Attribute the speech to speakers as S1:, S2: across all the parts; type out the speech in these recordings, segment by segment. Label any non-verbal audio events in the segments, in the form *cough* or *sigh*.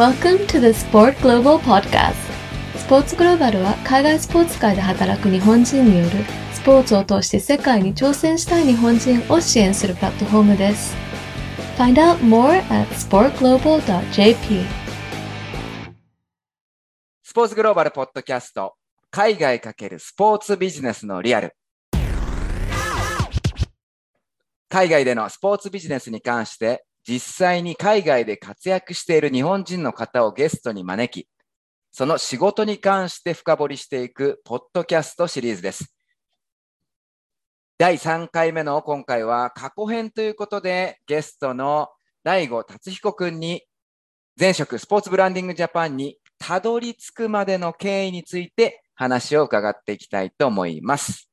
S1: Welcome to the Sport Global Podcast. スポーツグローバルは海外スポーツ界で働く日本人によるスポーツを通して世界に挑戦したい日本人を支援するプラットフォームです。Find out more at sportglobal.jp
S2: スポーツグローバルポッドキャスト海外かけるスポーツビジネスのリアル。海外でのスポーツビジネスに関して実際に海外で活躍している日本人の方をゲストに招きその仕事に関して深掘りしていくポッドキャストシリーズです第3回目の今回は過去編ということでゲストの大悟達彦くんに前職スポーツブランディングジャパンにたどり着くまでの経緯について話を伺っていきたいと思います。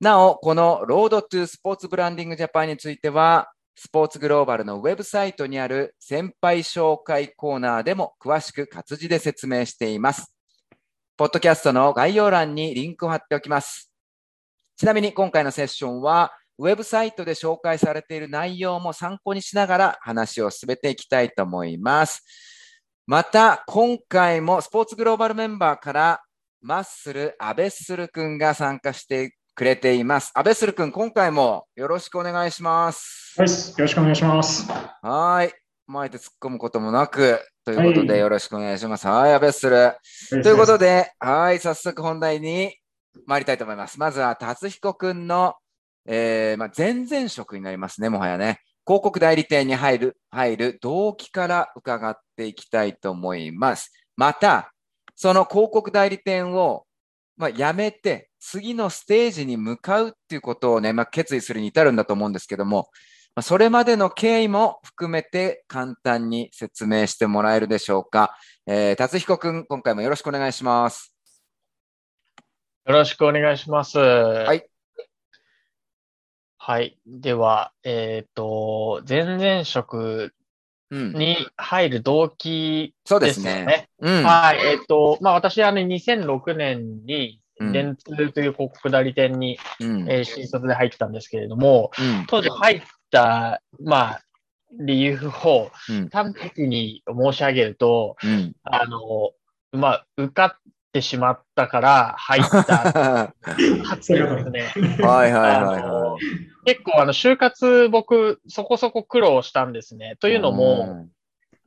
S2: なお、このロードトゥースポーツブランディングジャパンについては、スポーツグローバルのウェブサイトにある先輩紹介コーナーでも詳しく活字で説明しています。ポッドキャストの概要欄にリンクを貼っておきます。ちなみに今回のセッションは、ウェブサイトで紹介されている内容も参考にしながら話を進めていきたいと思います。また、今回もスポーツグローバルメンバーからマッスル、アベッスル君が参加してくれています。アベッスル君、今回もよろしくお願いします。
S3: はい、よろしくお願いします。
S2: はい。前で突っ込むこともなく、ということ
S3: はい
S2: でよろしくお願いします。はい、アベッスル。ということで、はい、早速本題に参りたいと思います。まずは、達彦くんの、えーまあ、前々職になりますね、もはやね。広告代理店に入る、入る動機から伺っていきたいと思います。また、その広告代理店を、まあ、辞めて、次のステージに向かうっていうことをね、まあ、決意するに至るんだと思うんですけども、まあ、それまでの経緯も含めて簡単に説明してもらえるでしょうか。えー、達彦くん、今回もよろしくお願いします。
S4: よろしくお願いします。はいはい。では、えっ、と、前々職
S2: うん。
S4: に入る動機
S2: そうで
S4: です
S2: ね。
S4: ね。
S2: うん。
S4: はい。えっ、と、まあ、私はね、2006年に、
S2: うん
S4: 電通という広告代理店に、
S2: うん。
S4: えー新卒で入ったんですけれども、
S2: うん。
S4: 当時入った、まあ、理由を
S2: うん。
S4: 端的に申し上げると、
S2: うん。
S4: あの、まあ、受かってしまったから入った
S2: は *laughs*
S4: 発言ですね。
S2: いはいはい
S4: あ
S2: は
S4: の結構、あの、就活、僕、そこそこ苦労したんですね。と
S2: い。
S4: いうのも、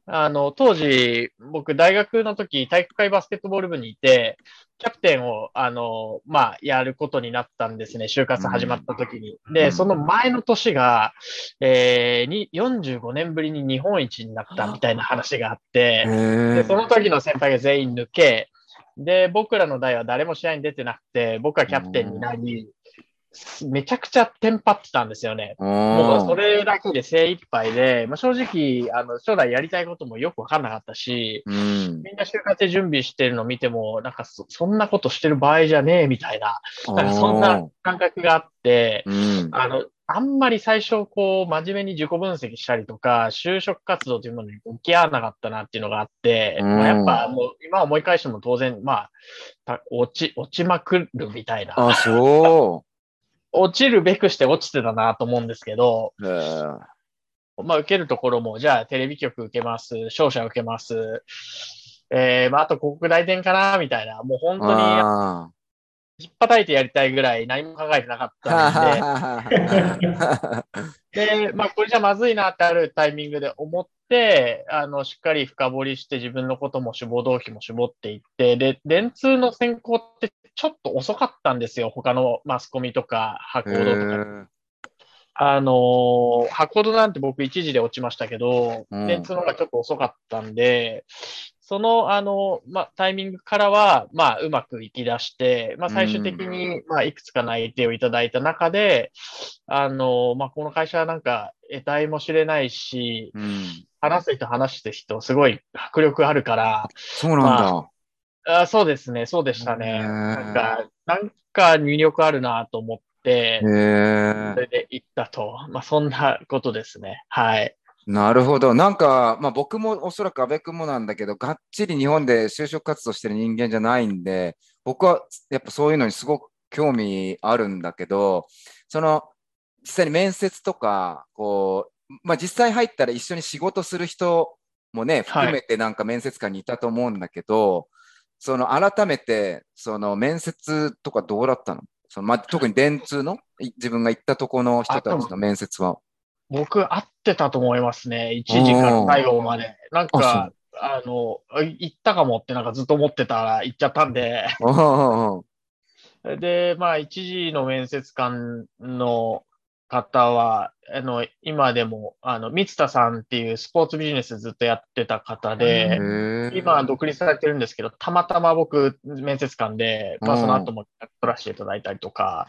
S4: あの、当時、僕、大学の時、体育会バスケットボール部にいて、キャプテンを、あの、まあ、やることになったんですね。就活始まった時に。
S2: うん
S4: で、その前の年が、えー、に、45年ぶりに日本一になったみたいな話があって、
S2: へ
S4: で、その時の先輩が全員抜け、で、僕らの代は誰も試合に出てなくて、僕はキャプテンになり、めちゃくちゃテンパってたんですよね。もうそれだけで精一杯で、まあ、正直、あの、将来やりたいこともよくわかんなかったし、
S2: うん。
S4: みんな就活で準備してるのを見ても、なんかそそんなことしてる場合じゃねえみたいな、なんかそんな感覚があって、
S2: うん。
S4: あの、あんまり最初、こう、真面目に自己分析したりとか、就職活動というものに向き合わなかったなっていうのがあって、
S2: うん。
S4: まあ、やっぱもう、今思い返しても当然、まあ、た落ち、落ちまくるみたいな、
S2: あ、そ *laughs*
S4: 落ちるべくして落ちてたなと思うんですけど、
S2: う。へー
S4: まあ、受けるところも、じゃあ、テレビ局受けます、商社受けます、えー、まあ、あと広告代理店かな、みたいな、もう本当に、
S2: あ
S4: 引っ叩いてやりたいぐらい何も考えてなかったんで、
S2: ー *laughs*
S4: で、まあ、これじゃまずいなってあるタイミングで思って、あの、しっかり深掘りして自分のことも志望動機も絞っていって、で、電通の選考ってちょっと遅かったんですよ。他のマスコミとか、博報堂とか。あのー、博報堂なんて僕一時で落ちましたけど、
S2: うん
S4: 電通の方がちょっと遅かったんで、その、あの、まあ、タイミングからは、まあ、うまくいき出して、まあ、最終的に、まあ、いくつか内定をいただいた中で、あの、まあ、この会社はなんか、得体も知れないし、
S2: うん。
S4: 話す人話す人、すごい迫力あるから、
S2: そうなんだ。
S4: あそうですね、そうでしたね。なんか、なんか魅力あるなと思ってそ。れで行ったと。まあ、そんなことですね。はい。
S2: なるほど。なんか、まあ僕もおそらく安倍君もなんだけど、がっちり日本で就職活動してる人間じゃないんで、僕はやっぱそういうのにすごく興味あるんだけど、その、実際に面接とか、こう、まあ実際入ったら一緒に仕事する人もね、含めてなんか面接官にいたと思うんだけど、その改めて、その面接とかどうだったの？そのま特に電通のい自分が行ったとこの人たちの面接は。
S4: 僕、合ってたと思いますね。1時から最後まで。なん
S2: あ
S4: か、あの、行ったかもってなんかずっと思ってたら行っちゃったんで。で、まあ、1時の面接官の方は、あの、今でも、あの、三田さんっていうスポーツビジネスずっとやってた方
S2: へ
S4: で、
S2: ー
S4: 今は独立されてるんですけど、たまたま僕、面接官で、まあ、
S2: うん
S4: その後も取らせていただいたりとか、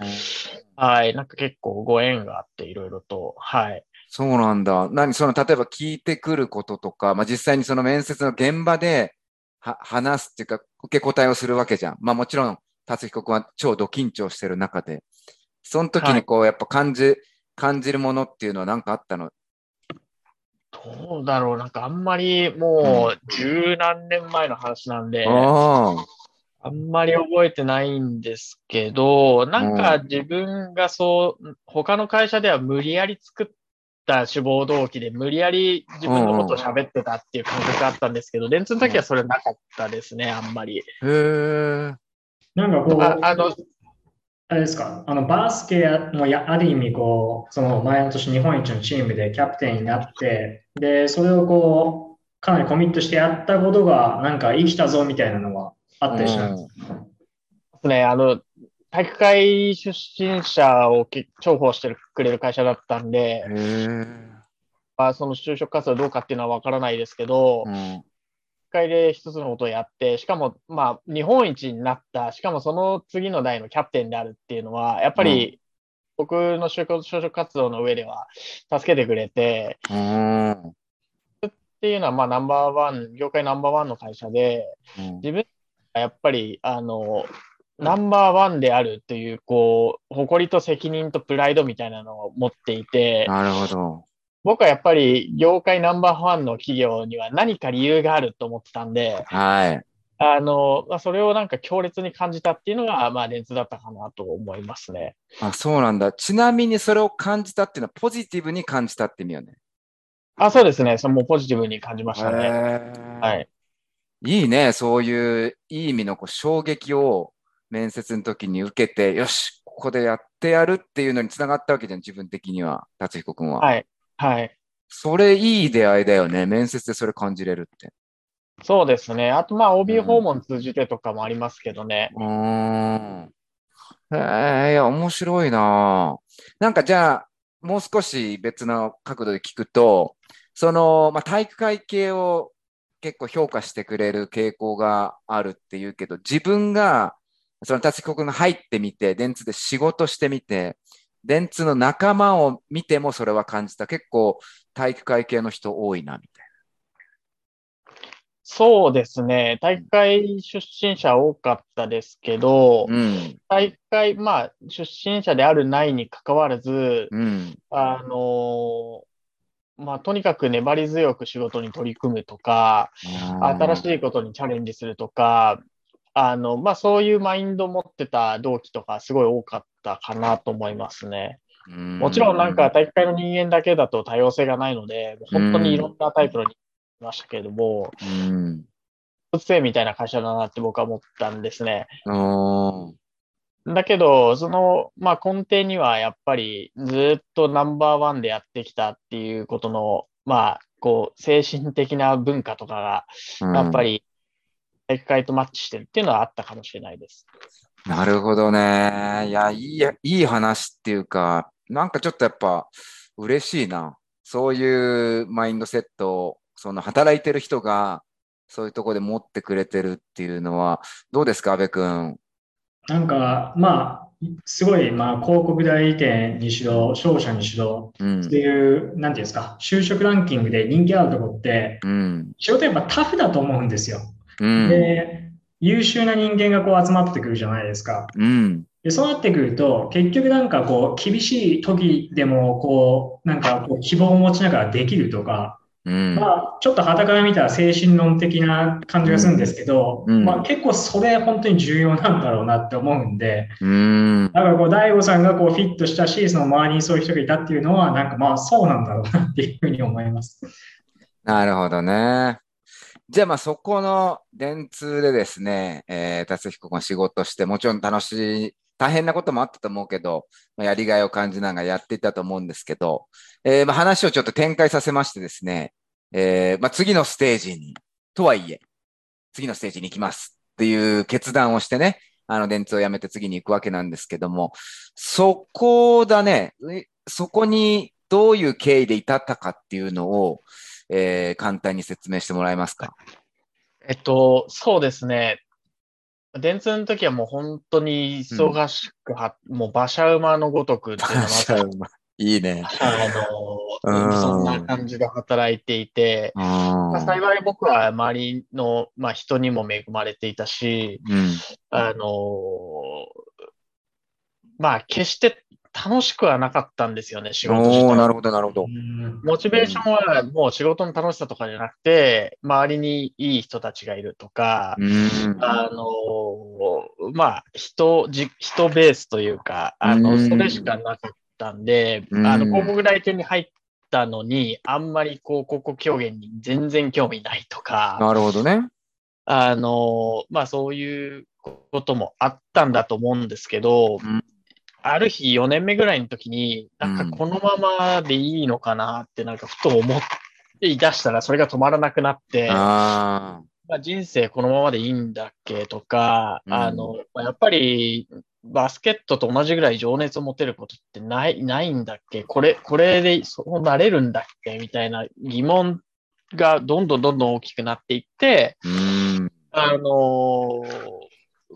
S4: はい、なんか結構ご縁があって、いろいろと、はい。
S2: そうなんだ。何その、例えば聞いてくることとか、まあ、実際にその面接の現場では話すっていうか、受け答えをするわけじゃん。まあもちろん、達彦君は超ド緊張してる中で、その時にこう、やっぱ感じ、感じるものっていうのは何かあったの？
S4: どうだろう、なんかあんまりもう十何年前の話なんで、
S2: ああ。
S4: あんまり覚えてないんですけど、なんか自分がそう、他の会社では無理やり作った志望動機で無理やり自分のことを喋ってたっていう感覚があったんですけど、電通の時はそれなかったですね、あんまり。
S2: へえ。
S3: なんかこう、
S4: ああの、
S3: あれですか、あのバスケやもやある意味こう、その前の年日本一のチームでキャプテンになって、で、それをこう、かなりコミットしてやったことが、なんか生きたぞみたいなのはあったりしたんです
S4: ね、あの、体育会出身者をけ重宝してくれる会社だったんで。まあ、その就職活動どうかっていうのはわからないですけど、
S2: うん。
S4: 一回で一つのことをやって、しかも、まあ、日本一になった、しかもその次の代のキャプテンであるっていうのは、やっぱり、僕の就職就職活動の上では助けてくれて、
S2: うん。
S4: っていうのは、まあ、ナンバーワン、業界ナンバーワンの会社で、
S2: うん
S4: 自分がやっぱり、あの、ナンバーワンであるという、こう、誇りと責任とプライドみたいなのを持っていて、
S2: なるほど。
S4: 僕はやっぱり業界ナンバーワンの企業には何か理由があると思ってたんで、
S2: はい。
S4: あの、まあ、それをなんか強烈に感じたっていうのが、まあ、電通だったかなと思いますね。
S2: あ、そうなんだ。ちなみにそれを感じたっていうのはポジティブに感じたって意味よね。
S4: あ、そうですね。そのもうポジティブに感じましたね。
S2: へ
S4: は
S2: え。
S4: い。
S2: いいね。そういういい意味のこう衝撃を面接の時に受けて、よし、ここでやってやるっていうのにつながったわけじゃん、自分的には、達彦君は。
S4: はい。はい。
S2: それいい出会いだよね。面接でそれ感じれるって。
S4: そうですね。あと、まあ、OB
S2: うん
S4: 訪問通じてとかもありますけどね。
S2: うーん。へえ、いや、面白いな。なんかじゃあ、もう少し別の角度で聞くと、その、まあ、体育会系を結構評価してくれる傾向があるっていうけど、自分が、その達彦君が入ってみて、電通で仕事してみて、電通の仲間を見てもそれは感じた。結構体育会系の人多いな、みたい
S4: そうですね。大会出身者多かったですけど、
S2: な。うん。
S4: 大会、まあ、出身者であるないに関わらず、
S2: うん。
S4: あのまあ、とにかく粘り強く仕事に取り組むとか、新し
S2: い。
S4: いことにチャレンジするとか、あの、まあ、そういうマインドを持ってた同期とかすごい多かったかなと思いますね。もちろんなんか体育会の人間だけだと多様性がないので、本当にいろんなタイプの人間がいましたけれども、
S2: うん。
S4: 動物園みたいな会社だなって僕は思ったんですね。だけど、その、まあ、根底にはやっぱりずっとナンバーワンでやってきたっていうことの、まあ、こう、精神的な文化とかが、やっぱ。り体育会とマッチしてるっていうのはあったかもしれないです。
S2: うんなるほどね。いや、いいや、いい話っていうか、なんかちょっとやっぱ嬉しいな。そういうマインドセットを、その働いてる人が、そういうところで持ってくれてるっていうのは、どうですか、安部君？
S3: なんか、まあ、すごい、まあ、広告代理店にしろ、商社にしろ、
S2: うん
S3: って。いう、なんていうんですか、就職ランキングで人気あるところって、
S2: うん。
S3: 仕事やっぱタフだと思うんですよ。
S2: うん。
S3: で、優秀な人間がこう集まってくるじゃないですか。
S2: うん。
S3: で、そうなってくると、結局なんかこう、厳しい時でも、こう、なんかこう、希望を持ちながらできるとか、
S2: うん。
S3: まあ、ちょっと傍から見たら精神論的な感じがするんですけど、
S2: うん
S3: まあ結構それ本当に重要なんだろうなって思うんで、
S2: うん。
S3: だからこう、大悟さんがこうフィットしたし、その周りにそういう人がいたっていうのは、なんかまあそうなんだろうなっていうふうに思います。
S2: なるほどね。じゃあまあそこの電通でですね、えー、達彦が仕事して、もちろん楽しい、大変なこともあったと思うけど、まあ、やりがいを感じながらやっていたと思うんですけど、えー、まあ話をちょっと展開させましてですね、えー、まあ次のステージに、とはいえ、次のステージに行きますっていう決断をしてね、あの電通を辞めて次に行くわけなんですけども、そこだね、そこにどういう経緯で至ったかっていうのを、えー、簡単に説明してもらえますか？
S4: えっと、そうですね。電通の時はもう本当に忙しくは、うん、もう馬車馬のごとくっていうの
S2: がいいね。
S4: あの、そんな感じで働いていて、まあ、幸い僕は周りの、まあ、人にも恵まれていたし、うん、あの、まあ、決して楽しくはなかったんですよね、仕事自
S2: 体。なるほど、なるほど。
S4: モチベーションはもう仕事の楽しさとかじゃなくて、周りにいい人たちがいるとか、あの、まあ、人、人ベースというか、あの、それしかなかったんで、あの、広告代理店に入ったのに、あんまりこう、広告表現に全然興味ないとか。
S2: なるほどね。
S4: あの、まあ、そういうこともあったんだと思うんですけど、うんある日4年目ぐらいの時に、なんかこのままでいいのかなってなんかふと思ってい出したらそれが止まらなくなって、あまあ、人生このままでいいんだっけとか、うん、あの、やっぱりバスケットと同じぐらい情熱を持てることってない、ないんだっけ？これ、これでそうなれるんだっけ？みたいな疑問がどんどんどんどん大きくなっていって、うん、あのー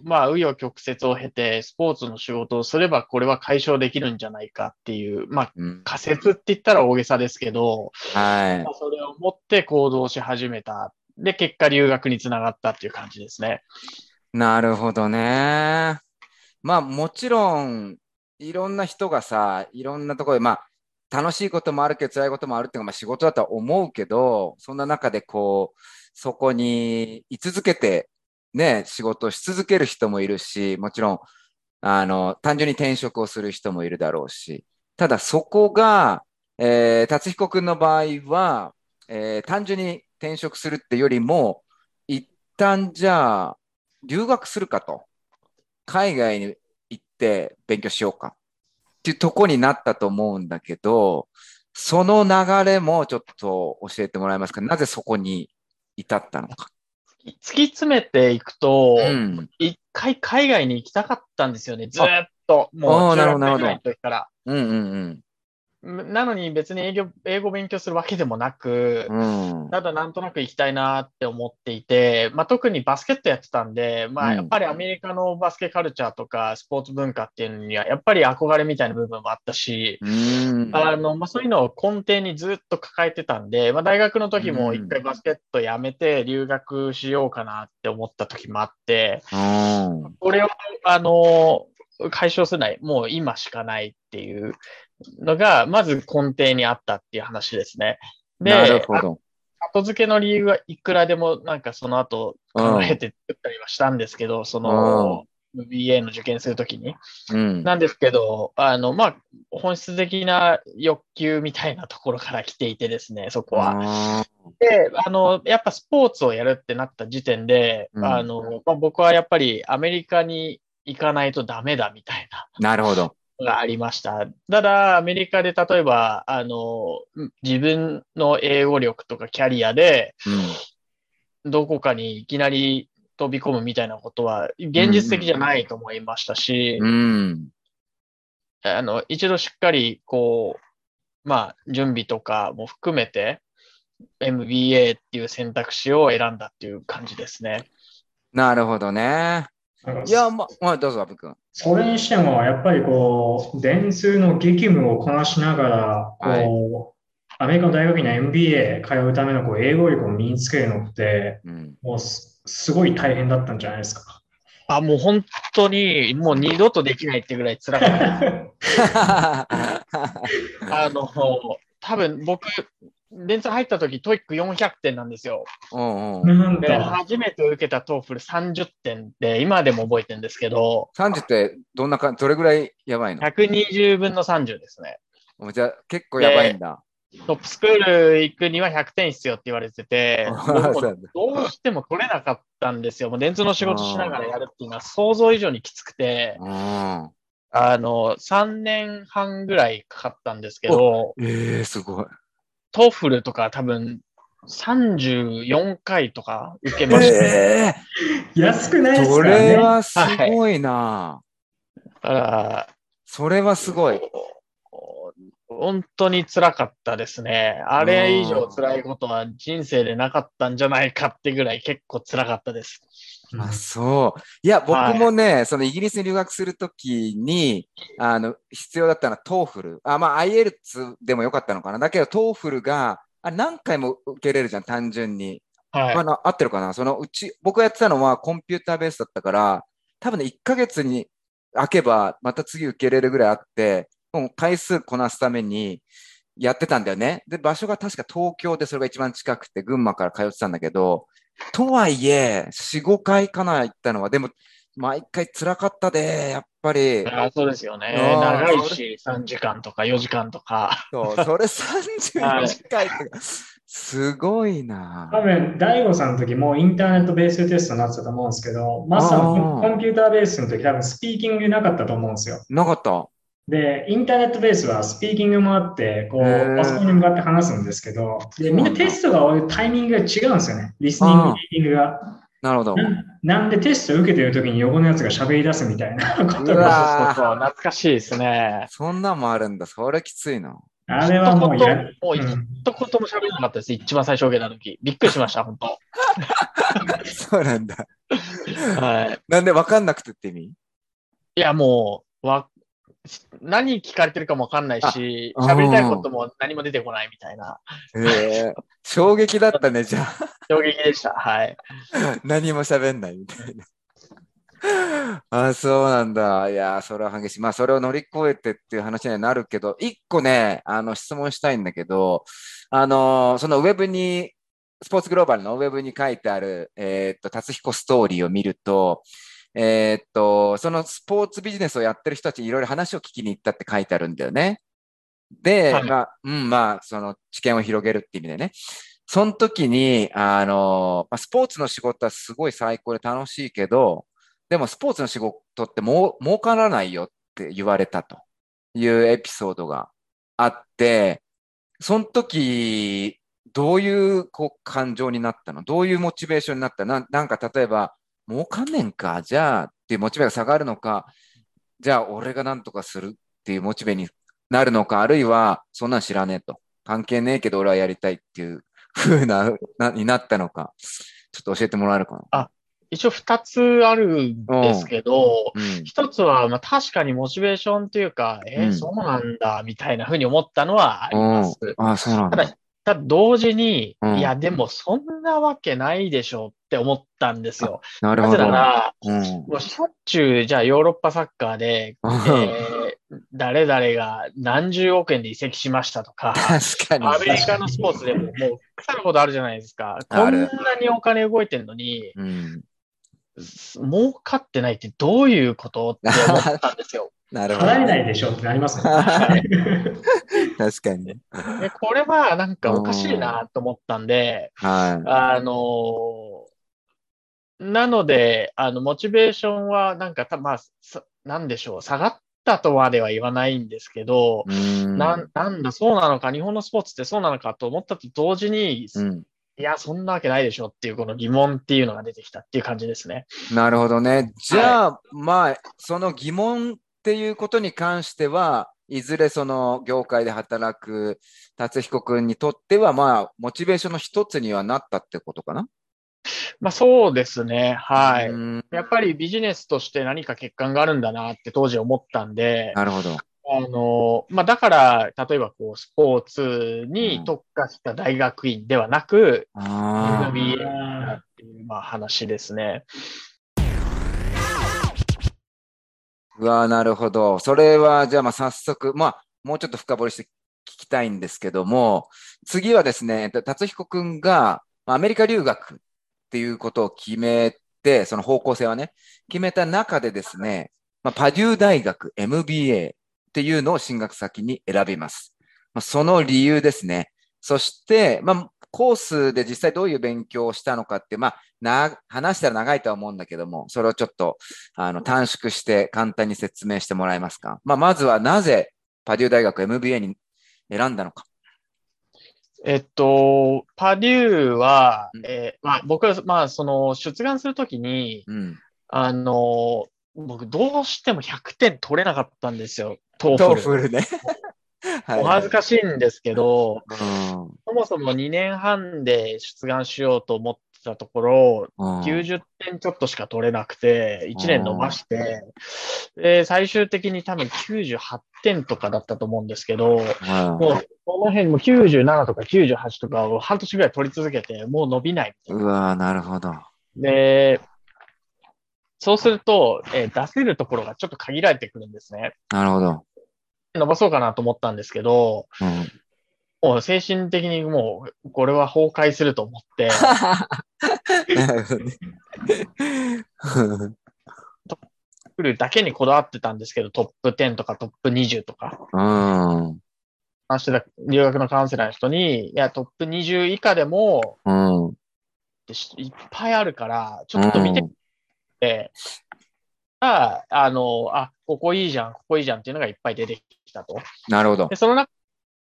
S4: まあ、紆余曲折を経て、スポーツの仕事をすれば、これは解消できるんじゃないかっていう、まあ、仮説って言ったら大げさですけど、はい。まあ、それを持って行動し始めた。で、結果留学につながったっていう感じですね。
S2: なるほどね。まあ、もちろん、いろんな人がさ、いろんなところで、まあ、楽しいこともあるけど、辛いこともあるっていうのが、まあ、仕事だとは思うけど、そんな中でこう、そこに居続けてね、仕事し続ける人もいるし、もちろん、あの、単純に転職をする人もいるだろうし、ただそこが、えー、達彦君の場合は、えー、単純に転職するってよりも、一旦じゃあ、留学するかと。海外に行って勉強しようか。っていうとこになったと思うんだけど、その流れもちょっと教えてもらえますか？なぜそこに至ったのか。
S4: 突き詰めていくと、一、うん、回海外に行きたかったんですよね、ずっと。もう中学ぐらいの時から。うんうんうんなのに別に英語英語勉強するわけでもなく、うん、ただなんとなく行きたいなって思っていて、まあ、特にバスケットやってたんで、まあ、やっぱりアメリカのバスケカルチャーとかスポーツ文化っていうのにはやっぱり憧れみたいな部分もあったし、うん、あのまあ、そういうのを根底にずっと抱えてたんで、まあ、大学の時も一回バスケットやめて留学しようかなって思った時もあって、うん、これをあの解消するない、もう今しかないっていうのが、まず根底にあったっていう話ですね。で、なるほど。後付けの理由はいくらでもなんかその後考えて作ったりはしたんですけど、うん、その、MBA の受験するときに、うん。なんですけど、あの、まあ、本質的な欲求みたいなところから来ていてですね、そこは。で、あの、やっぱスポーツをやるってなった時点で、うん、あの、まあ、僕はやっぱりアメリカに行かないとダメだみたいな。
S2: なるほど。
S4: がありました。ただ、アメリカで例えば、あの、自分の英語力とかキャリアで、どこかにいきなり飛び込むみたいなことは、現実的じゃないと思いましたし、うん、あの、一度しっかり、こう、まあ、準備とかも含めて、MBA っていう選択肢を選んだっていう感じですね。
S2: なるほどね。いや、まあ、どうぞ、阿部君。
S3: それにしても、やっぱりこう、電通の激務をこなしながら、こう、はい、アメリカの大学に MBA 通うためのこう英語力を身につけるのって、うん、もうすごい大変だったんじゃないですか。
S4: あ、もう本当に、もう二度とできないってぐらい辛かった。*laughs* あの、多分僕、電通入った時、 TOEIC 400点なんですよ。うんうん、で初めて受けた TOEFL 30点で、今でも覚えてるんですけど。
S2: 30ってどんなか、どれぐらいやばいの
S4: ?120 分の30ですね。
S2: じゃあ結構やばいんだ。
S4: トップスクール行くには100点必要って言われてて、*laughs* どうしても取れなかったんですよ。もう電通の仕事しながらやるっていうのは想像以上にきつくて、
S2: うん。
S4: あの、3年半ぐらいかかったんですけど、
S2: ええすごい。
S4: TOEFL とか多分34回とか受けました。
S2: え
S3: 安くないですからね。
S2: れはすごいな。
S4: だから、
S2: それはすごい。
S4: 本当に辛かったですね。あれ以上辛いことは人生でなかったんじゃないかってぐらい結構辛かったです。
S2: あ、そう。いや、僕もね、そのイギリスに留学するときに、あの、必要だったのは TOEFL。あ、まあ、IELTS でもよかったのかな。だけど、 TOEFL が、あ何回も受けれるじゃん、単純に。
S4: はい。
S2: あの、合ってるかなそのうち、僕がやってたのはコンピューターベースだったから、多分ね、1ヶ月に開けば、また次受けれるぐらいあって、もう回数こなすためにやってたんだよね。で、場所が確か東京でそれが一番近くて、群馬から通ってたんだけど、とはいえ、4、5回かな、行ったのは。でも、毎回辛かったで、やっぱり。
S4: あそうですよね。長いし、3時間とか4時間とか。
S2: そう、それ34回とか、すごいな
S3: 多分、大悟さんの時もうインターネットベーステストになってたと思うんですけど、マスさんコンピューターベースの時多分スピーキングなかったと思うんですよ。
S2: なかった。
S3: で、インターネットベースはスピーキングもあって、こう、パソコンに向かって話すんですけど、で、みんなテストが終わるタイミングが違うんですよね。リスニング、リーディングが。
S2: なるほど。
S3: ななんでテスト受けてる時に横のやつが喋り出すみたいなこと
S2: う
S3: が、
S2: わ
S4: そうそうそう、懐かしいですね。
S2: そんなんもあるんだ。それきついな。
S3: あれはもうや、
S4: もう一
S3: うん
S4: 言も喋れなかったです。一番最初受けた時。びっくりしました、本当。*laughs*
S2: そうなんだ。
S4: はい。
S2: なんで分かんなくてって意味？
S4: いや、もう、わ、何聞かれてるかもわかんないし、
S2: あ
S4: 喋りたいことも何も出てこないみたいな
S2: へえ衝撃だったね、じゃあ。
S4: 衝撃でした。はい。*laughs*
S2: 何も喋んないみたいな。あ、そうなんだ。いや、それは激しい。まあ、それを乗り越えてっていう話にはなるけど、一個ね、あの、質問したいんだけど、あの、そのウェブに、スポーツグローバルのウェブに書いてある、えーっと、達彦ストーリーを見ると、えーっと、そのスポーツビジネスをやってる人たちにいろいろ話を聞きに行ったって書いてあるんだよね。で、
S4: はい
S2: まあ、うん、まあ、その知見を広げるって意味でね。その時に、あの、まあ、スポーツの仕事はすごい最高で楽しいけど、でもスポーツの仕事ってもう儲からないよって言われたというエピソードがあって、その時、どういうこう感情になったの？どういうモチベーションになった？ななんか例えば、儲かんねんか、じゃあっていうモチベが下がるのか、じゃあ俺が何とかするっていうモチベになるのか、あるいはそんなん知らねえと。関係ねえけど俺はやりたいっていう風な、な、になったのか、ちょっと教えてもらえるかな？
S4: 一応二つあるんですけど、
S2: うん。
S4: 一つは、まあ、確かにモチベーションというか、えー
S2: うん
S4: そうなんだ、みたいな風に思ったのはあります。
S2: ああ、そうなんだ。
S4: ただ、ただ同時に、
S2: うん
S4: いや、でもそんなわけないでしょって思ったんですよ。
S2: なるほど
S4: なぜな。ら、
S2: うん。
S4: もうしょっちゅう、じゃあヨーロッパサッカーで、えー誰々が何十億円で移籍しましたとか、
S2: 確かに。
S4: アメリカのスポーツでももう腐るほどあるじゃないですか。
S2: ある
S4: こんなにお金動いてるのに、
S2: うん。
S4: 儲かってないってどういうことって思ったんですよ。
S2: なるほど。
S3: 払えないでしょってなりますね。*laughs*
S2: 確かに。
S4: でこれはなんかおかしいなと思ったんで、
S2: は
S4: あのなので、あの、モチベーションはなんかた、まあ、さなんでしょう、下がったとまでは言わないんですけど、
S2: ん。
S4: なんなんだ、そうなのか、日本のスポーツってそうなのかと思ったと同時に、
S2: うん。
S4: いや、そんなわけないでしょっていう、この疑問っていうのが出てきたっていう感じですね。
S2: なるほどね。じゃあ、まあ、その疑問っていうことに関しては、いずれその業界で働く達彦君にとっては、まあ、モチベーションの一つにはなったってことかな？
S4: まあそうですね。はい。
S2: うん
S4: やっぱりビジネスとして何か欠陥があるんだなって当時思ったんで、
S2: なるほど。
S4: あの、まあだから、例えばこう、スポーツに特化した大学院ではなく、
S2: あ
S4: MBA っていう、まあ話ですね。
S2: うわなるほど。それは、じゃあ、まあ、早速、まあ、もうちょっと深掘りして聞きたいんですけども、次はですね、達彦君がまアメリカ留学っていうことを決めて、その方向性はね、決めた中でですね、まあ、パデュー大学 MBA っていうのを進学先に選びます。まあ、その理由ですね。そして、まあ、コースで実際どういう勉強をしたのかって、まあ、な、話したら長いとは思うんだけども、それをちょっと、あの、短縮して簡単に説明してもらえますか？まあ、まずはなぜパデュー大学 MBA に選んだのか？
S4: えっと、パデューは
S2: うん、
S4: えーまあ、僕は、まあ、その、出願するときに、
S2: うん。
S4: あの、僕、どうしても100点取れなかったんですよ、ト TOEFL。フル
S2: ね。*laughs* はい
S4: お恥ずかしいんですけど、
S2: うん
S4: そもそも2年半で出願しようと思ってたところ、
S2: うん
S4: 90点ちょっとしか取れなくて、1年伸ばして、で最終的に多分98点とかだったと思うんですけど、もうこの辺も97とか98とかを半年ぐらい取り続けて、もう伸びない。
S2: うんうわーなるほど。
S4: で、そうすると、えー出せるところがちょっと限られてくるんですね。
S2: なるほど。
S4: 伸ばそうかなと思ったんですけど、
S2: うん
S4: もう精神的にもう、これは崩壊すると思って、
S2: なるほどね
S4: 来るだけにこだわってたんですけど、トップ10とかトップ20とか、
S2: うん。
S4: 話してた留学のカウンセラーの人に、いや、トップ20以下でも、
S2: うん。
S4: いっぱいあるから、ちょっと見てみて、ああの、あ、ここいいじゃん、ここいいじゃんっていうのがいっぱい出てきたと。
S2: なるほど
S4: で、。その中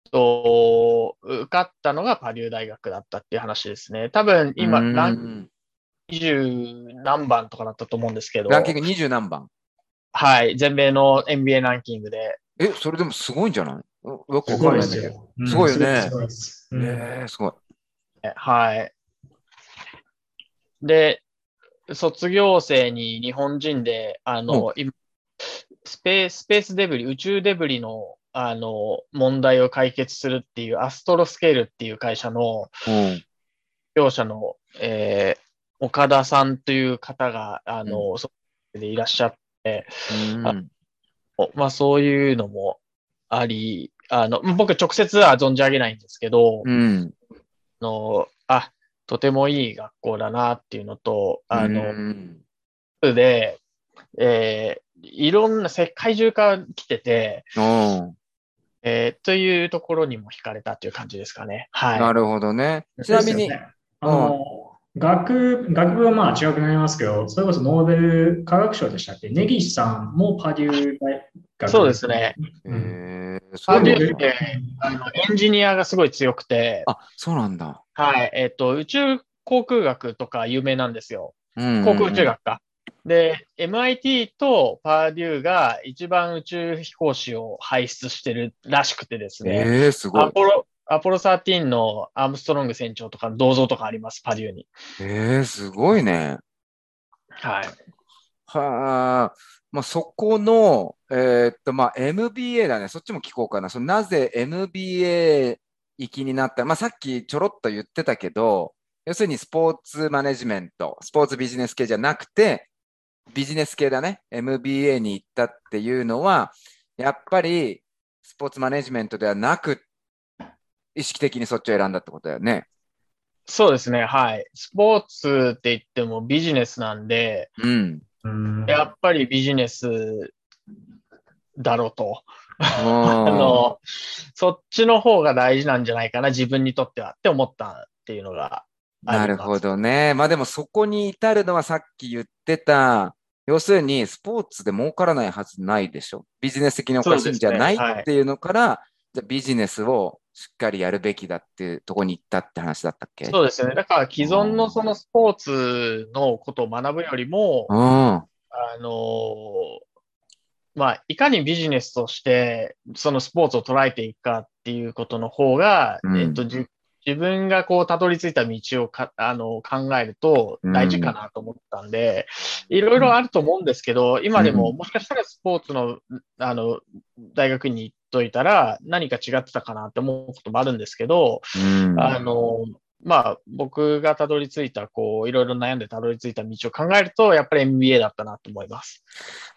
S4: と、受かったのがパリュー大学だったっていう話ですね。多分今、
S2: うん。
S4: ラン20何番とかだったと思うんですけど、
S2: ランキング20何番。
S4: はい、全米の NBA ランキングで、
S2: え、それでもすごいんじゃない？よくわか
S3: すごい
S2: んないんだけど。
S3: です
S2: ごいよね。えー、す。ごい。
S4: えはい。で、卒業生に日本人で、あの、今スペース、スペースデブリ、宇宙デブリの、あの、問題を解決するっていう、アストロスケールっていう会社の、
S2: うん。
S4: 業者の、えー岡田さんという方が、あの、そでいらっしゃって、
S2: うん
S4: おまあそういうのもあり、あの、僕直接は存じ上げないんですけど、
S2: うん。
S4: あの、あ、とてもいい学校だなっていうのと、あの、
S2: うん
S4: で、えーいろんな世界中から来てて、
S2: うん
S4: えーというところにも惹かれたっていう感じですかね。はい。
S2: なるほどね。ちなみに、
S3: ねあの、学、学部はまあ違くなりますけど、それこそノーベル科学賞でしたっけ？根岸さんもパデュー大学
S4: そうですね。
S2: えー、
S4: パデュ
S2: そう
S4: ーってあのエンジニアがすごい強くて、
S2: あ、そうなんだ。
S4: はい。えっ、と、宇宙航空学とか有名なんですよ。
S2: うん
S4: 航空宇宙学か。で、MIT とパデューが一番宇宙飛行士を輩出してるらしくてですね。
S2: えー、すごい。
S4: アポロ、アポロ13のアームストロング船長とか銅像とかあります、パデューに。
S2: えー、すごいね。
S4: はい。
S2: はあ、まあ、そこの、えーっと、まあ、MBA だね。そっちも聞こうかな。そのなぜ MBA 行きになった？まあ、さっきちょろっと言ってたけど、要するにスポーツマネジメント、スポーツビジネス系じゃなくて、ビジネス系だね。MBA に行ったっていうのは、やっぱりスポーツマネジメントではなく、意識的にそっちを選んだってことだよね。
S4: そうですね、はい。スポーツって言ってもビジネスなんで、
S2: うん。
S3: うん
S4: やっぱりビジネスだろうと。あ
S2: あ
S4: の、そっちの方が大事なんじゃないかな、自分にとってはって思ったっていうのが。
S2: なるほどね。まあでもそこに至るのはさっき言ってた、要するにスポーツで儲からないはずないでしょ。ビジネス的におかしいんじゃない
S4: ねはい
S2: っていうのから、じゃあビジネスをしっかりやるべきだっていうところに行ったって話だったっけ？
S4: そうですよね。だから既存のそのスポーツのことを学ぶよりも、
S2: うん。
S4: あのーまあ、いかにビジネスとしてそのスポーツを捉えていくかっていうことの方が、
S2: うん
S4: えっと、じ自分がこう、たどり着いた道をか、あの、考えると大事かなと思ったんで、いろいろあると思うんですけど、今でも
S2: うん
S4: もしかしたらスポーツの、あの、大学に行っといたら何か違ってたかなって思うこともあるんですけど、
S2: うん
S4: あの、まあ、僕がたどり着いた、こう、いろいろ悩んでたどり着いた道を考えると、やっぱり MBA だったなと思います。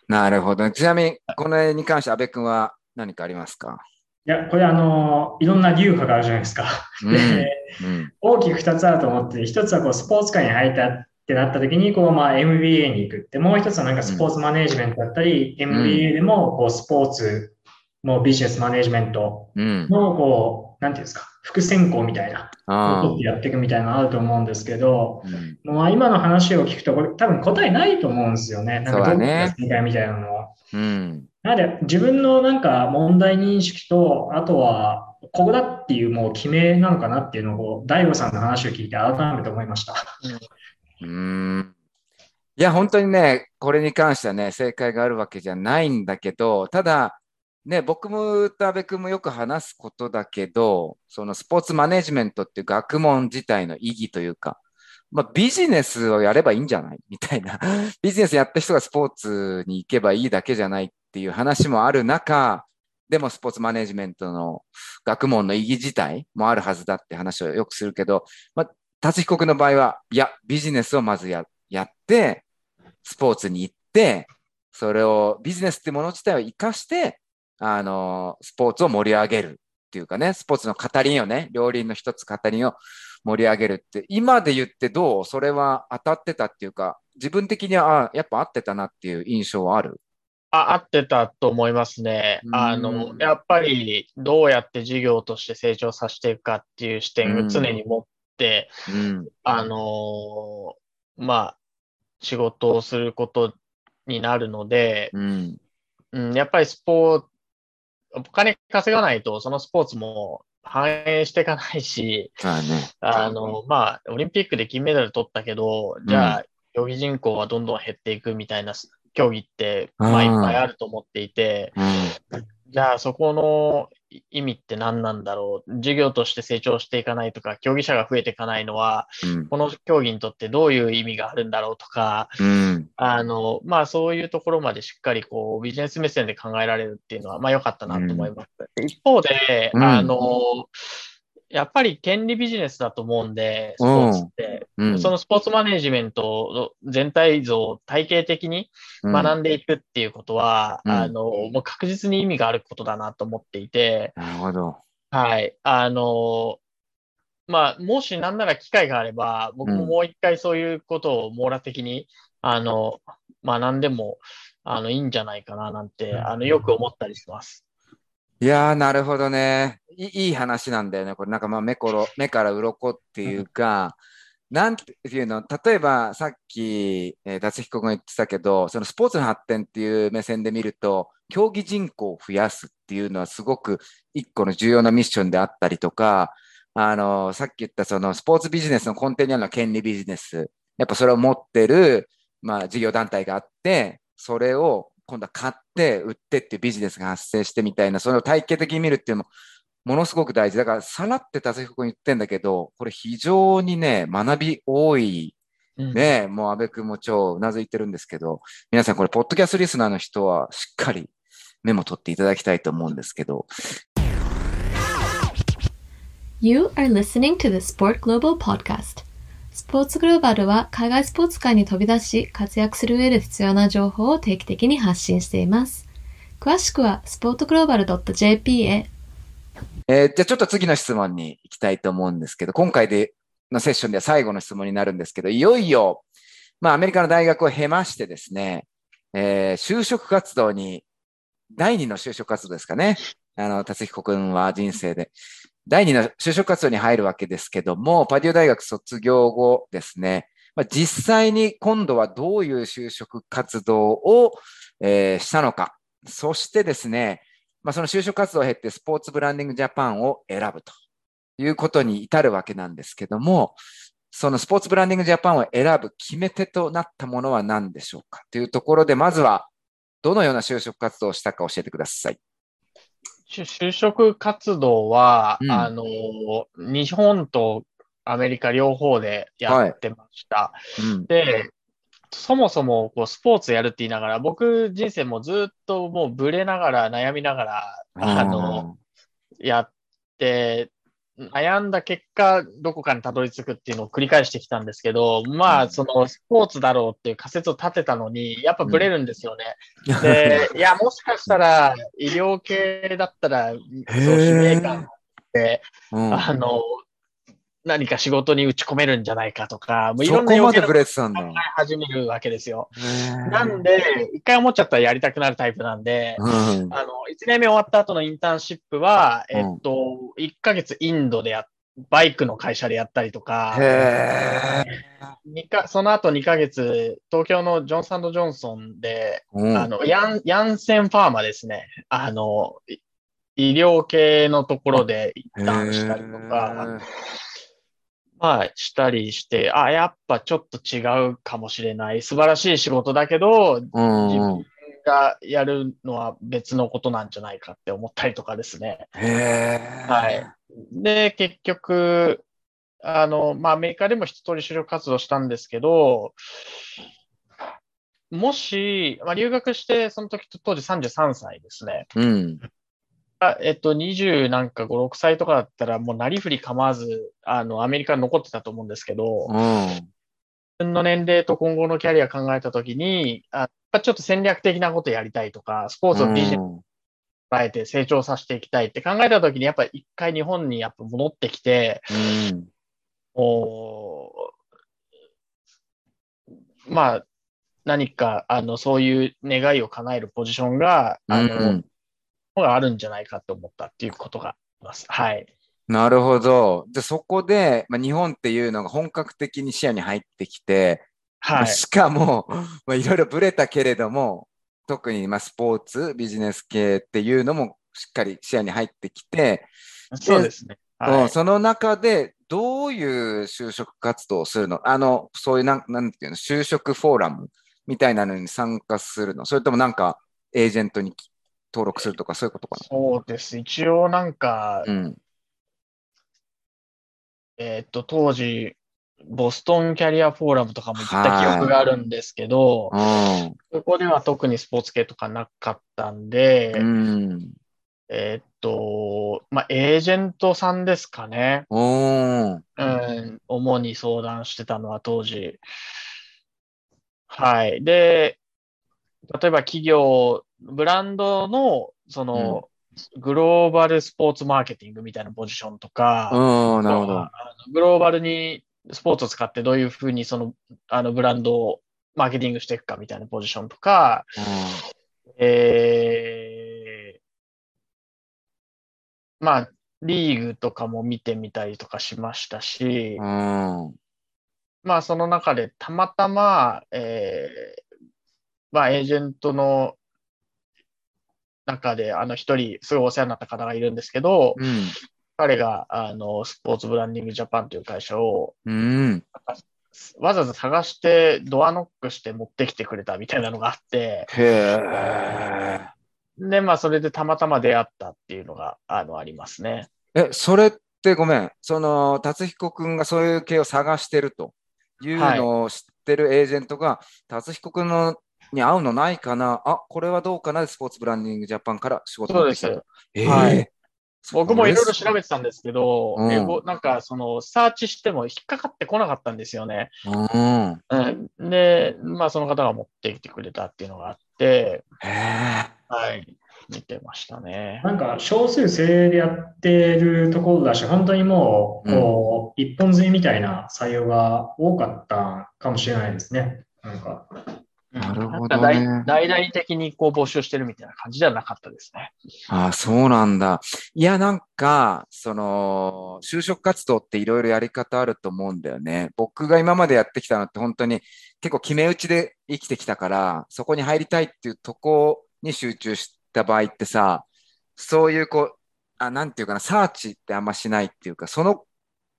S2: なるほど。ちなみに、この絵に関して、安部君は何かありますか？
S3: いや、これあの、いろんな流派があるじゃないですか。
S2: うん
S3: で、
S2: うん。
S3: 大きく2つあると思ってて、1つはこうスポーツ界に入ったってなった時に、こうまあ MBA に行くって、もう1つはなんかスポーツマネージメントだったり、MBA でもこうスポーツもうビジネスマネジメント
S2: うん。
S3: の、こう、なんていうんですか、副専攻みたいな
S2: あ
S3: ことってやっていくみたいなのあると思うんですけど、
S2: うん
S3: まあ今の話を聞くと、これ多分答えないと思うんですよね。なんかど
S2: そうだね
S3: っちが正解みたいなのは。
S2: うん。
S3: なので、自分のなんか問題認識と、あとは、ここだっていうもう決めなのかなっていうのを、大悟さんの話を聞いて改めて思いました。
S2: うんいや、本当にね、これに関してはね、正解があるわけじゃないんだけど、ただ、ね、僕もと阿部君もよく話すことだけど、そのスポーツマネジメントっていう学問自体の意義というか、まあ、ビジネスをやればいいんじゃない？みたいな。*laughs* ビジネスやった人がスポーツに行けばいいだけじゃないっていう話もある中、でもスポーツマネジメントの学問の意義自体もあるはずだって話をよくするけど、まあ、達彦君の場合は、いや、ビジネスをまずややって、スポーツに行って、それを、ビジネスってもの自体を活かして、あの、スポーツを盛り上げるっていうかね、スポーツの語りをね、両輪の一つ語りを盛り上げるって、今で言ってどう？それは当たってたっていうか、自分的には、あやっぱ合ってたなっていう印象はある？
S4: あ、合ってたと思いますね。
S2: うん
S4: あの、やっぱりどうやって事業として成長させていくかっていう視点を常に持って、
S2: うん。
S4: あのーまあ、仕事をすることになるので、
S2: うん。
S4: うん、やっぱりスポーツ、お金稼がないとそのスポーツも反映していかないし、
S2: そうだね。
S4: あの、まあ、オリンピックで金メダル取ったけど、じゃあ、競技人口はどんどん減っていくみたいな競技って、まあ、いっぱいあると思っていて、
S2: うん。
S4: じゃあ、そこの意味って何なんだろう？事業として成長していかないとか、競技者が増えていかないのは、
S2: うん。
S4: この競技にとってどういう意味があるんだろうとか、
S2: うん。
S4: あの、まあそういうところまでしっかりこうビジネス目線で考えられるっていうのは、まあ良かったなと思います。一方で、
S2: うん
S4: あの、やっぱり権利ビジネスだと思うんで、スポーツって、
S2: うん。
S4: そのスポーツマネジメントの全体像を体系的に学んでいくっていうことは、
S2: うん
S4: あの、もう確実に意味があることだなと思っていて、
S2: なるほど。
S4: はい。あの、まあ、もしなんなら機会があれば、僕ももう一回そういうことを網羅的に、あの、学んでも、あの、いいんじゃないかななんて、あの、よく思ったりします。
S2: いやー、なるほどね。いいい話なんだよね。これ、なんかまあ目ころ、目から鱗っていうか、なんていうの、例えばさっき、えー、達彦君が言ってたけど、そのスポーツの発展っていう目線で見ると、競技人口を増やすっていうのはすごく一個の重要なミッションであったりとか、あの、さっき言ったそのスポーツビジネスの根底にあるのは権利ビジネス。やっぱそれを持ってる、まあ事業団体があって、それを今度は買って売ってっていうビジネスが発生してみたいな、それを体系的に見るっていうのもものすごく大事。だから、さらって達彦君言ってんだけど、これ非常にね、学び多い。
S4: うん
S2: ね、もう安部君も超うなずいてるんですけど、皆さんこれ、ポッドキャストリスナーの人はしっかりメモ取っていただきたいと思うんですけど、
S1: You are listening to the Sport Global Podcast. スポーツグローバルは海外スポーツ界に飛び出し活躍する上で必要な情報を定期的に発信しています。詳しくは sportglobal.jp へ。
S2: えーじゃあちょっと次の質問に行きたいと思うんですけど、今回でのセッションでは最後の質問になるんですけど、いよいよ、まあアメリカの大学を経ましてですね、えー就職活動に、第二の就職活動ですかね。あの、達彦君は人生で。第二の就職活動に入るわけですけども、パデュー大学卒業後ですね、まあ、実際に今度はどういう就職活動を、えーしたのか。そしてですね、まあ、その就職活動を経てスポーツブランディングジャパンを選ぶということに至るわけなんですけども、そのスポーツブランディングジャパンを選ぶ決め手となったものは何でしょうか？というところで、まずはどのような就職活動をしたか教えてください。
S4: 就就職活動は、
S2: うん
S4: あの、日本とアメリカ両方でやってました。
S2: うん。
S4: で、そもそもこうスポーツやるって言いながら、僕人生もずっともうブレながら悩みながら、あの、やって、悩んだ結果、どこかにたどり着くっていうのを繰り返してきたんですけど、まあ、
S2: うん。
S4: そのスポーツだろうっていう仮説を立てたのに、やっぱブレるんですよね。で、*laughs* いや、もしかしたら医療系だったら、そう使命感で、
S2: うん、
S4: あの、何か仕事に打ち込めるんじゃないかとか、もうい
S2: そ
S4: ろんな
S2: こ
S4: と
S2: レてたんだ。
S4: 考え始めるわけですよ。なんで、一回思っちゃったらやりたくなるタイプなんで、
S2: うん。
S4: あの、1年目終わった後のインターンシップは、
S2: うん
S4: えっと、1ヶ月インドでや、バイクの会社でやったりとか、かその後2ヶ月、東京のジョンソンジョンソンで、
S2: ーうん
S4: あの、ヤン、ヤンセンファーマですね。あの、い医療系のところでインターンしたりとか、まあ、したりして、あ、やっぱちょっと違うかもしれない。素晴らしい仕事だけど、
S2: うん
S4: 自分がやるのは別のことなんじゃないかって思ったりとかですね。
S2: へー
S4: はい。で、結局、あの、まあ、アメリカでも一通り就職活動したんですけど、もし、まあ、留学して、その時と当時33歳ですね。
S2: うん。
S4: あえっと、20なんか5、6歳とかだったら、もうなりふり構わず、あの、アメリカに残ってたと思うんですけど、
S2: うん。
S4: 自分の年齢と今後のキャリア考えたときに、あやっぱちょっと戦略的なことやりたいとか、スポーツをビジネスに変えて成長させていきたいって考えたときに、やっぱり一回日本にやっぱ戻ってきて、
S2: うん。
S4: おまあ、何か、あの、そういう願いを叶えるポジションが、あの、
S2: うん
S4: があるんじゃないかと思ったっていうことがあります。はい。
S2: なるほど。で、そこで、まあ、日本っていうのが本格的に視野に入ってきて、ま
S4: はい。
S2: あしかも、まあ、いろいろブレたけれども、特にまあスポーツ、ビジネス系っていうのもしっかり視野に入ってきて、
S4: そうですね。はい。
S2: うんその中でどういう就職活動をするの？あの、そういうなん、なんていうの、就職フォーラムみたいなのに参加するの？それともなんか、エージェントに登録するとかそういうことか
S4: そうです。一応なんか、
S2: なうん。
S4: えーっと、当時、ボストンキャリアフォーラムとかも行った記憶があるんですけど、
S2: うん。
S4: そこでは特にスポーツ系とかなかったんで、
S2: うん。
S4: えーっと、まあ、エージェントさんですかね。うん、主に相談してたのは当時。はい。で、例えば企業、ブランドの、その、グローバルスポーツマーケティングみたいなポジションとか、
S2: うん、なるほど。
S4: グローバルにスポーツを使ってどういうふうにその、あのブランドをマーケティングしていくかみたいなポジションとか、えー、まあ、リーグとかも見てみたりとかしましたし、
S2: うん。うん。
S4: まあその中でたまたま、えー、まあエージェントの中であの一人すごいお世話になった方がいるんですけど、
S2: うん。
S4: 彼があのスポーツブランディングジャパンという会社を
S2: うん。
S4: わざわざ探してドアノックして持ってきてくれたみたいなのがあって、
S2: へえ。
S4: で、まあそれでたまたま出会ったっていうのがあのありますね。
S2: え、それってごめん。その、達彦くんがそういう系を探してるというのを知ってるエージェントが、達彦くんのに合うのないかな？あ、これはどうかな？スポーツブランディングジャパンから仕事
S4: そうです
S2: ができたと。。え
S4: はい
S2: え
S4: 僕もいろいろ
S2: そ
S4: 調べてたんですけど、
S2: うん
S4: なんかそのサーチしても引っかかってこなかったんですよね。
S2: れうん。
S4: うん、で、まあその方が持ってきてくれたっていうのがあって。はい、見てましたね。
S3: なんか少数精鋭でやってるところだし、本当にもう、こう、一本釣りみたいな採用が多かったかもしれないですね。なんか、
S2: なるほどね
S4: 大々的にこう募集してるみたいな感じではなかったですね。
S2: ああ、そうなんだ。いや、なんか、その、就職活動っていろいろやり方あると思うんだよね。僕が今までやってきたのって本当に結構決め打ちで生きてきたから、そこに入りたいっていうとこに集中した場合ってさ、そういうこう、あ、なんていうかな、サーチってあんましないっていうか、その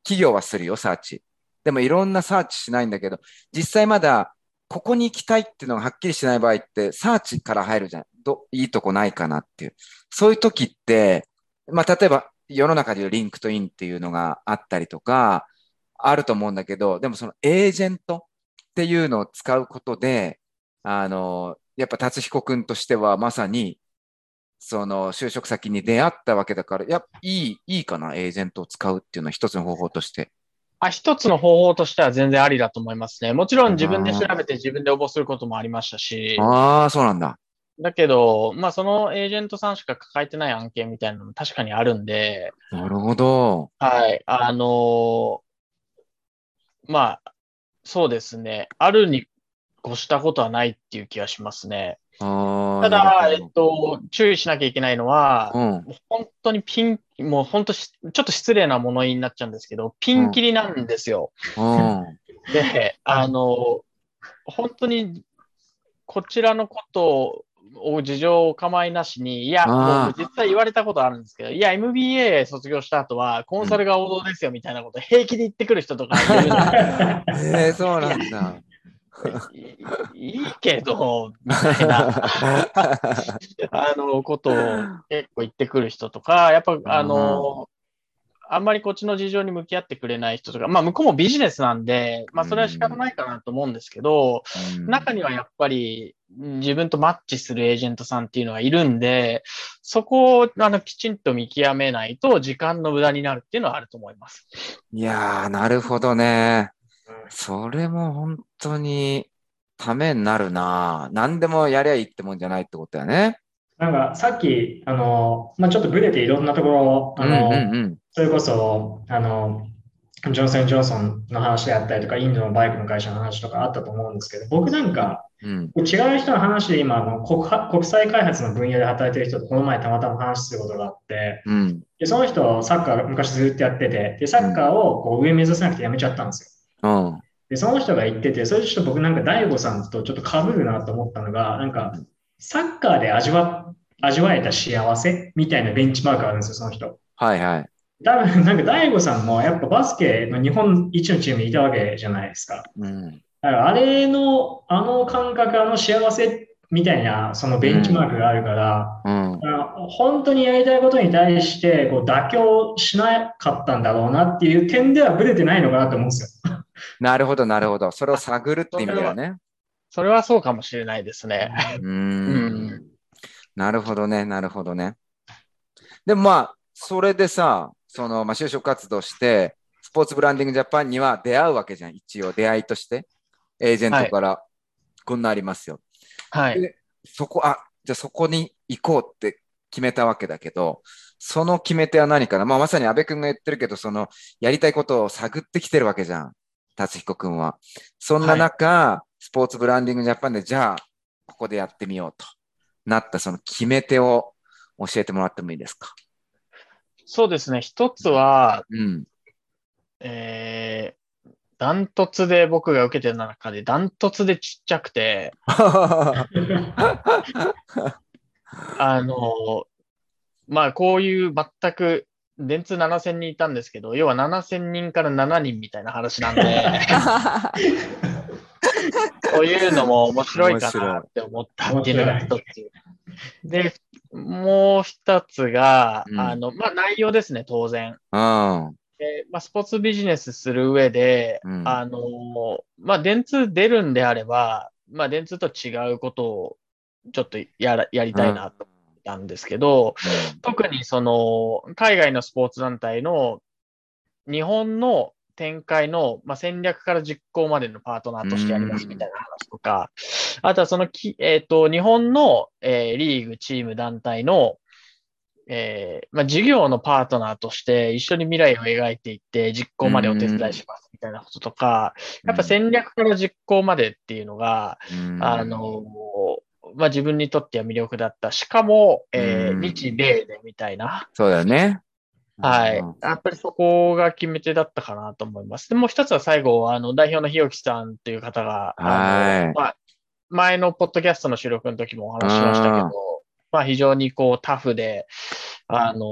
S2: 企業はするよ、サーチ。でもいろんなサーチしないんだけど、実際まだここに行きたいっていうのがはっきりしない場合って、サーチから入るじゃん。ど、いいとこないかなっていう。そういう時って、まあ、例えば世の中でいう LinkedIn っていうのがあったりとか、あると思うんだけど、でもそのエージェントっていうのを使うことで、あの、やっぱ達彦くんとしてはまさに、その就職先に出会ったわけだから、やっぱいい、いいかな、エージェントを使うっていうのは一つの方法として。
S4: あ、一つの方法としては全然ありだと思いますね。もちろん自分で調べて自分で応募することもありましたし、
S2: ああ、そうなんだ。
S4: だけど、まあそのエージェントさんしか抱えてない案件みたいなのも確かにあるんで、
S2: なるほど。
S4: はい。あのまあ、そうですね。あるに越したことはないっていう気がしますね。
S2: た
S4: ただ、えっと、注意しなきゃいけないのは、
S2: うん。
S4: 本当にピン、もう本当し、ちょっと失礼な物言いになっちゃうんですけど、ピンキリなんですよ。
S2: うん。
S4: で、あの、本当に、こちらのことを事情を構いなしに、いや、実際言われたことあるんですけど、いや、MBA 卒業した後は、コンサルが王道ですよみたいなこと平気で言ってくる人とかい *laughs*
S2: えー、そうなんだ。
S4: いいいけど、*laughs* みたいな、あの、ことを結構言ってくる人とか、やっぱ、あの、あんまりこっちの事情に向き合ってくれない人とか、まあ、向こうもビジネスなんで、まあ、それは仕方ないかなと思うんですけど、中にはやっぱりうん自分とマッチするエージェントさんっていうのがいるんで、そこをあのきちんと見極めないと時間の無駄になるっていうのはあると思います。
S2: いやー、なるほどね。それも本当にためになるな。何でもやりゃいいってもんじゃないってことだよね。
S3: なんかさっき、あの、まあ、ちょっとブレていろんなところ、あ
S2: うん
S3: の、
S2: うんうん。
S3: それこそ、あの、ジョンソン・ジョンソンの話であったりとか、インドのバイクの会社の話とかあったと思うんですけど、僕なんか、
S2: うん。
S3: 違う人の話で今あの国は、国際開発の分野で働いてる人とこの前たまたま話することがあって、
S2: うん。
S3: でその人、サッカー昔ずっとやってて、で、サッカーをこう上目指せなくてやめちゃったんですよ。
S2: うん。
S3: で、その人が言ってて、それちょっと僕なんか大悟さんとちょっと被るなと思ったのが、なんか、サッカーで味わ、味わえた幸せみたいなベンチマークがあるんですよ、その人。
S2: はいはい。
S3: 多分、なんか大悟さんもやっぱバスケの日本一のチームにいたわけじゃないですか。
S2: うん。
S3: だからあれの、あの感覚、あの幸せみたいな、そのベンチマークがあるから、
S2: うん。
S3: あの本当にやりたいことに対してこう妥協しなかったんだろうなっていう点ではブレてないのかなと思うんですよ。
S2: なるほど、なるほど。それを探るって意味だよね。
S4: それはそうかもしれないですね。
S2: う
S4: ん
S2: ん。なるほどね、なるほどね。でもまあ、それでさ、その、まあ、就職活動して、スポーツブランディングジャパンには出会うわけじゃん、一応、出会いとして。エージェントから、こんなありますよ。
S4: はい。
S2: でそこ、あ、じゃあそこに行こうって決めたわけだけど、その決め手は何かな？まあ、まさに安部君が言ってるけど、その、やりたいことを探ってきてるわけじゃん。達彦君は。そんな中、スポーツブランディングジャパンで、じゃあ、ここでやってみようとなったその決め手を教えてもらってもいいですか？
S4: そうですね。一つは、
S2: うん。
S4: えー、ダントツで僕が受けてる中で、ダントツでちっちゃくて、*laughs* あの、まあ、こういう全く、電通7000人いたんですけど、要は7000人から7人みたいな話なんで、*laughs* そういうのも面白いかなって思ったっていうのが一つ。で、もう一つが、
S2: うん
S4: あの、まあ、内容ですね、当然。
S2: うん。
S4: でまあ、スポーツビジネスする上で、
S2: うん
S4: あの、まあ、電通出るんであれば、まあ、電通と違うことをちょっとやらやりたいなと思ったんですけど、特にその、海外のスポーツ団体の日本の展開の、まあ、戦略から実行までのパートナーとしてやりますみたいな話とか、あとはそのき、えっ、と、日本の、えーリーグ、チーム、団体の、えーまあ、事業のパートナーとして一緒に未来を描いていって実行までお手伝いしますみたいなこととか、やっぱ戦略から実行までっていうのが、
S2: うん。
S4: あの、まあ、自分にとっては魅力だった。しかも、えー
S2: うん
S4: 日米でみたいな。
S2: そうだよね。
S4: はい
S2: うん。
S4: やっぱりそこが決め手だったかなと思います。でもう一つは最後、あの、代表の日置さんっていう方が、あ
S2: はい
S4: の、まあ、前のポッドキャストの収録の時もお話ししましたけ
S2: うん
S4: ど、まあ非常にこうタフで、あの、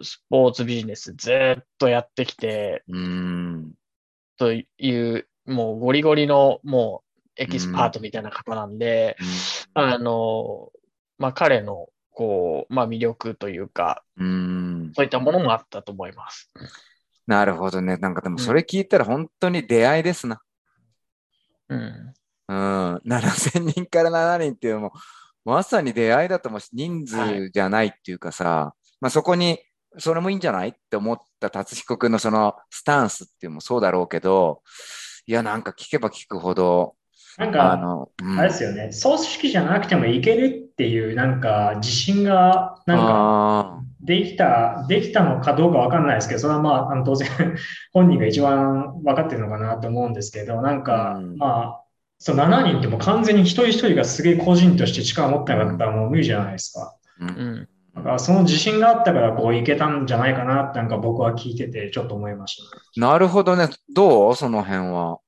S4: スポーツビジネスずっとやってきて、
S2: うん。
S4: という、もうゴリゴリのもうエキスパートみたいな方なんで、あの、まあ彼のこう、まあ魅力というか、
S2: うん。
S4: そういったものもあったと思います。
S2: なるほどね。なんかでもそれ聞いたら本当に出会いですな。
S4: うん。
S2: うん。7000人から7人っていうのも、まさに出会いだと思うし、人数じゃないっていうかさ、まあそこに、それもいいんじゃないって思った達彦君のそのスタンスっていうのもそうだろうけど、いや、なんか聞けば聞くほど、
S3: なん
S2: あ
S3: か、
S2: の、うん
S3: あれですよね、組織じゃなくてもいけるっていう、なんか、自信が、なんか、
S2: あ
S3: できた、できたのかどうかわかんないですけど、それはまあ、あの当然、*laughs* 本人が一番分かってるのかなと思うんですけど、なんか、
S2: うん
S3: まあ、そう、7人ってもう完全に一人一人がすげえ個人として力を持ってなかったらもう無理じゃないですか。
S2: ーう
S4: うんん。
S3: だからその自信があったからこういけたんじゃないかなってなんか僕は聞いててちょっと思いました。
S2: なるほどね。どう？その辺は。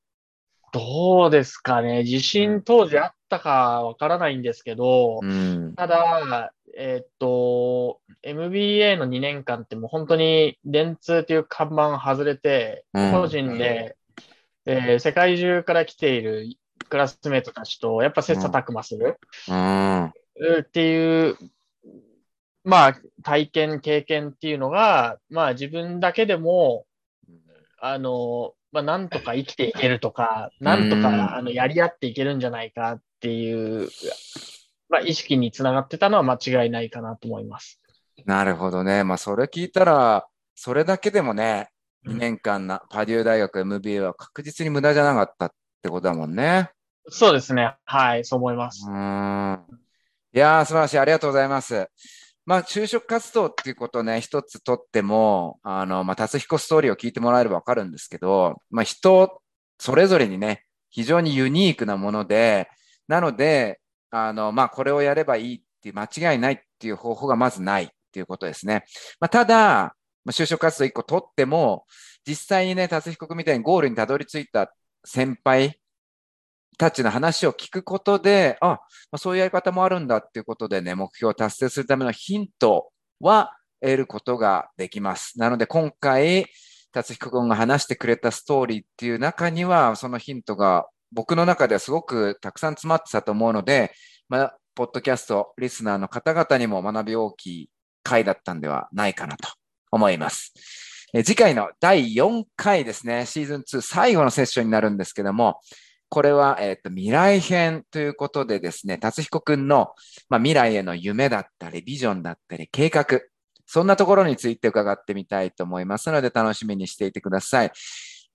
S4: どうですかね。自信当時あったかわからないんですけど、
S2: うん。
S4: ただ、えーっと、MBA の2年間ってもう本当に電通っていう看板外れて、
S2: うん
S4: 個人で、えー世界中から来ているクラスメートたちとやっぱ切磋琢磨する、
S2: うん。
S4: うっていう、まあ、体験、経験っていうのが、まあ自分だけでも、あの、まあなんとか生きていけるとか、なんと
S2: うん
S4: かあのやり合っていけるんじゃないかっていう、まあ意識につながってたのは間違いないかなと思います。
S2: なるほどね。まあ、それ聞いたら、それだけでもね、2年間な、パデュー大学 MBA は確実に無駄じゃなかったってことだもんね。
S4: そうですね。はい、そう思います
S2: う。ーん。いやー、素晴らしい。ありがとうございます。まあ、就職活動っていうことね、一つとっても、あの、まあ、達彦ストーリーを聞いてもらえればわかるんですけど、まあ、人、それぞれにね、非常にユニークなもので、なので、あの、まあ、これをやればいいっていう、間違いないっていう方法がまずないっていうことですね。まあ、ただ、まあ、就職活動一個取っても、実際にね、達彦君みたいにゴールにたどり着いた先輩たちの話を聞くことで、あ、ま、そういうやり方もあるんだっていうことでね、目標を達成するためのヒントは得ることができます。なので今回、達彦君が話してくれたストーリーっていう中には、そのヒントが僕の中ではすごくたくさん詰まってたと思うので、まあ、ポッドキャスト、リスナーの方々にも学び大きい回だったんではないかなと思います。え次回の第4回ですね、シーズン2最後のセッションになるんですけども、これは、えっ、と、未来編ということでですね、達彦くんの、まあ、未来への夢だったり、ビジョンだったり、計画、そんなところについて伺ってみたいと思いますので、楽しみにしていてください。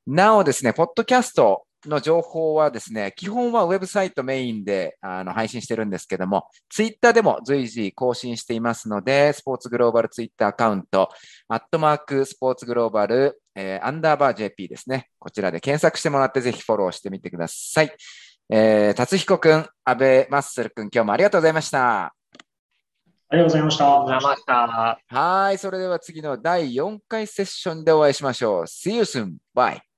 S2: なおですね、ポッドキャストの情報はですね、基本はウェブサイトメインであの配信してるんですけども、ツイッターでも随時更新していますので、スポーツグローバルツイッターアカウント、アットマークスポーツグローバル、えーアンダーバー JP ですね。こちらで検索してもらってぜひフォローしてみてください。えー、達彦くん、安倍マッスルくん、今日もありがとうございました。
S3: ありがとうございました。
S4: ありがとうございました。
S2: はい、それでは次の第4回セッションでお会いしましょう。See you soon. Bye.